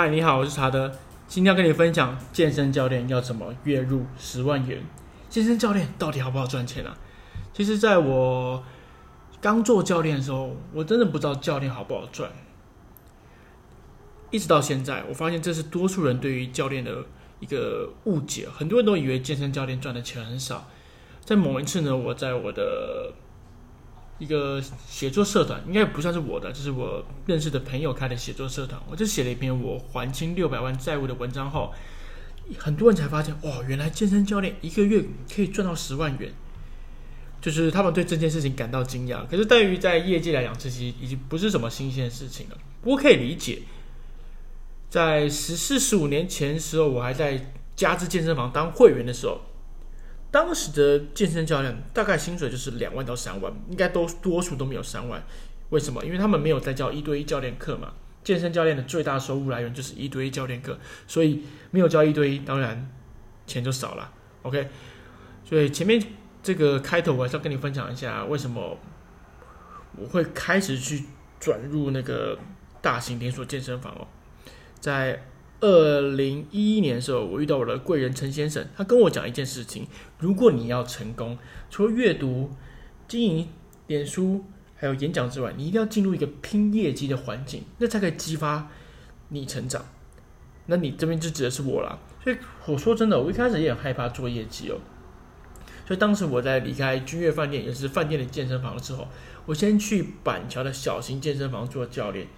嗨，你好，我是查德，今天要跟你分享健身教练要怎么月入十万元。健身教练到底好不好赚钱啊？其实，在我刚做教练的时候，我真的不知道教练好不好赚。一直到现在，我发现这是多数人对于教练的一个误解。很多人都以为健身教练赚的钱很少。在某一次呢，我在我的一个写作社团，应该不算是我的，就是我认识的朋友开的写作社团。我就写了一篇我还清六百万债务的文章后，很多人才发现，哦，原来健身教练一个月可以赚到十万元，就是他们对这件事情感到惊讶。可是对于在业界来讲，这些已经不是什么新鲜事情了。不过可以理解，在十四十五年前的时候，我还在加之健身房当会员的时候。当时的健身教练大概薪水就是两万到三万，应该都多数都没有三万。为什么？因为他们没有在教一对一教练课嘛。健身教练的最大收入来源就是一对一教练课，所以没有教一对一，当然钱就少了。OK，所以前面这个开头我还是要跟你分享一下，为什么我会开始去转入那个大型连锁健身房哦，在。二零一一年的时候，我遇到我的贵人陈先生，他跟我讲一件事情：如果你要成功，除了阅读、经营脸书还有演讲之外，你一定要进入一个拼业绩的环境，那才可以激发你成长。那你这边就指的是我啦。所以我说真的，我一开始也很害怕做业绩哦。所以当时我在离开君悦饭店，也是饭店的健身房之后，我先去板桥的小型健身房做教练。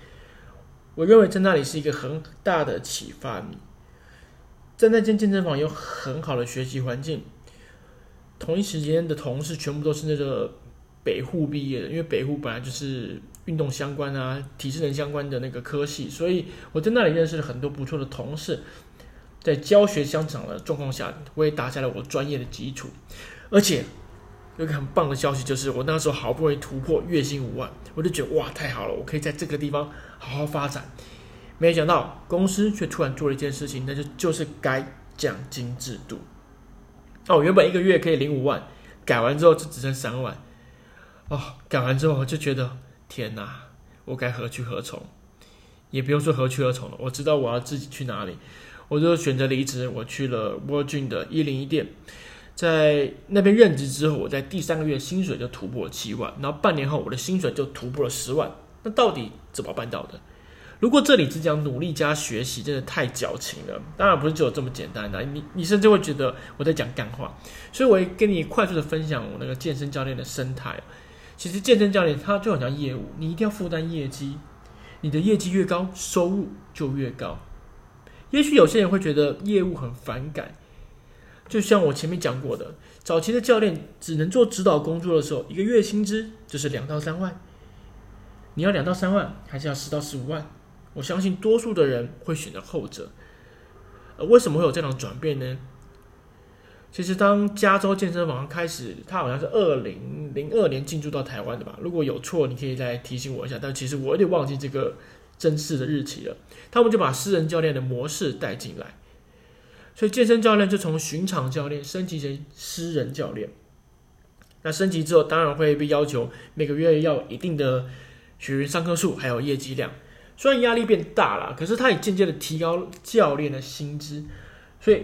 我认为在那里是一个很大的启发。在那间健身房有很好的学习环境，同一时间的同事全部都是那个北护毕业的，因为北护本来就是运动相关啊、体适能相关的那个科系，所以我在那里认识了很多不错的同事。在教学相长的状况下，我也打下了我专业的基础，而且。有个很棒的消息，就是我那时候好不容易突破月薪五万，我就觉得哇，太好了，我可以在这个地方好好发展。没想到公司却突然做了一件事情，那就就是改奖金制度。哦，原本一个月可以领五万，改完之后就只剩三万。哦，改完之后我就觉得天哪，我该何去何从？也不用说何去何从了，我知道我要自己去哪里，我就选择离职，我去了 Virgin 的一零一店。在那边任职之后，我在第三个月薪水就突破了七万，然后半年后我的薪水就突破了十万。那到底怎么办到的？如果这里只讲努力加学习，真的太矫情了。当然不是只有这么简单的，你你甚至会觉得我在讲干话。所以我会跟你快速的分享我那个健身教练的生态。其实健身教练他就很像业务，你一定要负担业绩，你的业绩越高，收入就越高。也许有些人会觉得业务很反感。就像我前面讲过的，早期的教练只能做指导工作的时候，一个月薪资就是两到三万。你要两到三万，还是要十到十五万？我相信多数的人会选择后者。呃，为什么会有这种转变呢？其实，当加州健身房开始，它好像是二零零二年进驻到台湾的吧？如果有错，你可以再提醒我一下。但其实我有点忘记这个正式的日期了。他们就把私人教练的模式带进来。所以健身教练就从巡场教练升级成私人教练。那升级之后，当然会被要求每个月要有一定的学员上课数，还有业绩量。虽然压力变大了，可是它也渐渐的提高教练的薪资。所以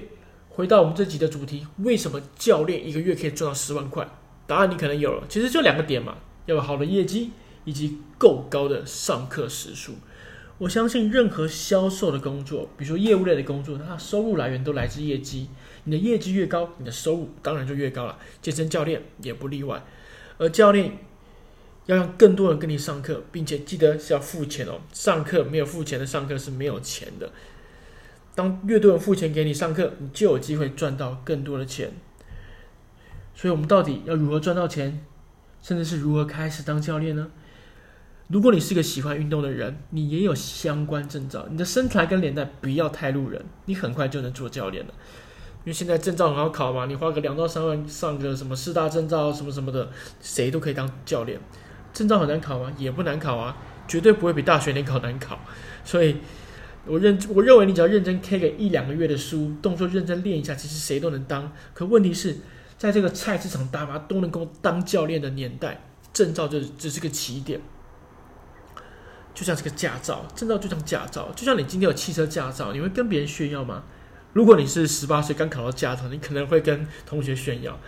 回到我们这集的主题，为什么教练一个月可以赚到十万块？答案你可能有了，其实就两个点嘛，要有好的业绩，以及够高的上课时数。我相信任何销售的工作，比如说业务类的工作，它收入来源都来自业绩。你的业绩越高，你的收入当然就越高了。健身教练也不例外。而教练要让更多人跟你上课，并且记得是要付钱哦。上课没有付钱的上课是没有钱的。当越多人付钱给你上课，你就有机会赚到更多的钱。所以，我们到底要如何赚到钱，甚至是如何开始当教练呢？如果你是个喜欢运动的人，你也有相关证照，你的身材跟脸蛋不要太路人，你很快就能做教练了。因为现在证照很好考嘛，你花个两到三万上个什么四大证照什么什么的，谁都可以当教练。证照很难考吗？也不难考啊，绝对不会比大学联考难考。所以我认我认为你只要认真 K 个一两个月的书，动作认真练一下，其实谁都能当。可问题是在这个菜市场大妈都能够当教练的年代，证照就只是个起点。就像这个驾照，证照就像驾照，就像你今天有汽车驾照，你会跟别人炫耀吗？如果你是十八岁刚考到驾照，你可能会跟同学炫耀，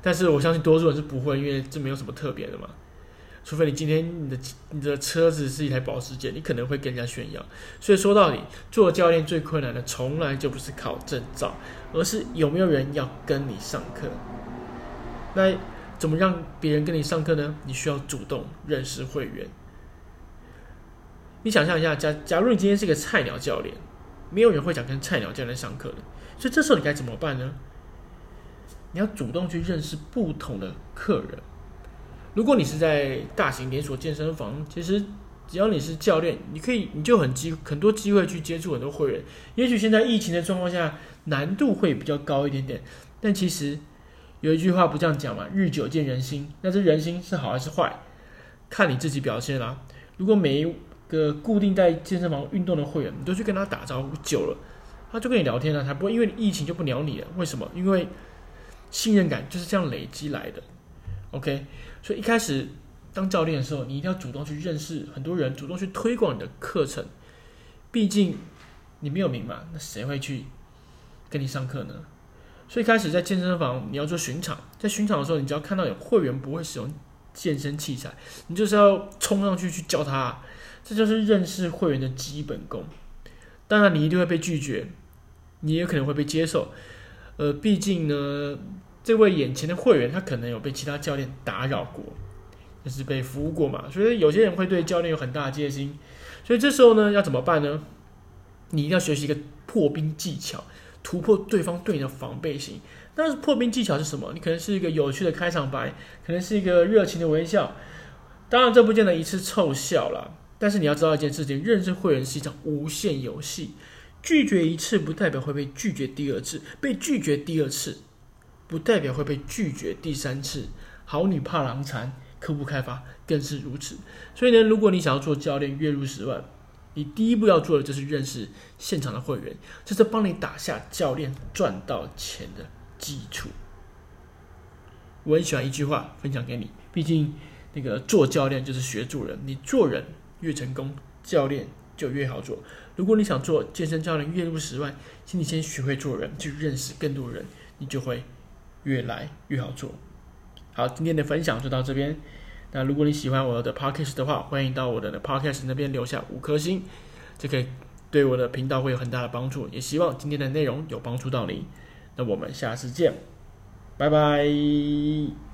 但是我相信多数人是不会，因为这没有什么特别的嘛。除非你今天你的你的车子是一台保时捷，你可能会跟人家炫耀。所以说到底，做教练最困难的从来就不是考证照，而是有没有人要跟你上课。那怎么让别人跟你上课呢？你需要主动认识会员。你想象一下，假假如你今天是个菜鸟教练，没有人会想跟菜鸟教练上课的，所以这时候你该怎么办呢？你要主动去认识不同的客人。如果你是在大型连锁健身房，其实只要你是教练，你可以你就很机很多机会去接触很多会员。也许现在疫情的状况下，难度会比较高一点点，但其实有一句话不这样讲嘛，“日久见人心”，那这人心是好还是坏，看你自己表现啦。如果每一个固定在健身房运动的会员，你都去跟他打招呼久了，他就跟你聊天了，他不会因为疫情就不鸟你了。为什么？因为信任感就是这样累积来的。OK，所以一开始当教练的时候，你一定要主动去认识很多人，主动去推广你的课程。毕竟你没有名嘛，那谁会去跟你上课呢？所以一开始在健身房，你要做巡场，在巡场的时候，你只要看到有会员不会使用健身器材，你就是要冲上去去教他。这就是认识会员的基本功。当然，你一定会被拒绝，你也可能会被接受。呃，毕竟呢。这位眼前的会员，他可能有被其他教练打扰过，就是被服务过嘛，所以有些人会对教练有很大的戒心。所以这时候呢，要怎么办呢？你一定要学习一个破冰技巧，突破对方对你的防备心。但是破冰技巧是什么？你可能是一个有趣的开场白，可能是一个热情的微笑。当然，这不见得一次凑效了。但是你要知道一件事情：认识会员是一场无限游戏，拒绝一次不代表会被拒绝第二次，被拒绝第二次。不代表会被拒绝第三次。好女怕狼残，客户开发更是如此。所以呢，如果你想要做教练，月入十万，你第一步要做的就是认识现场的会员，这是帮你打下教练赚到钱的基础。我很喜欢一句话，分享给你。毕竟，那个做教练就是学做人，你做人越成功，教练就越好做。如果你想做健身教练，月入十万，请你先学会做人，去认识更多人，你就会。越来越好做。好，今天的分享就到这边。那如果你喜欢我的 podcast 的话，欢迎到我的 podcast 那边留下五颗星，这可以对我的频道会有很大的帮助。也希望今天的内容有帮助到你。那我们下次见，拜拜。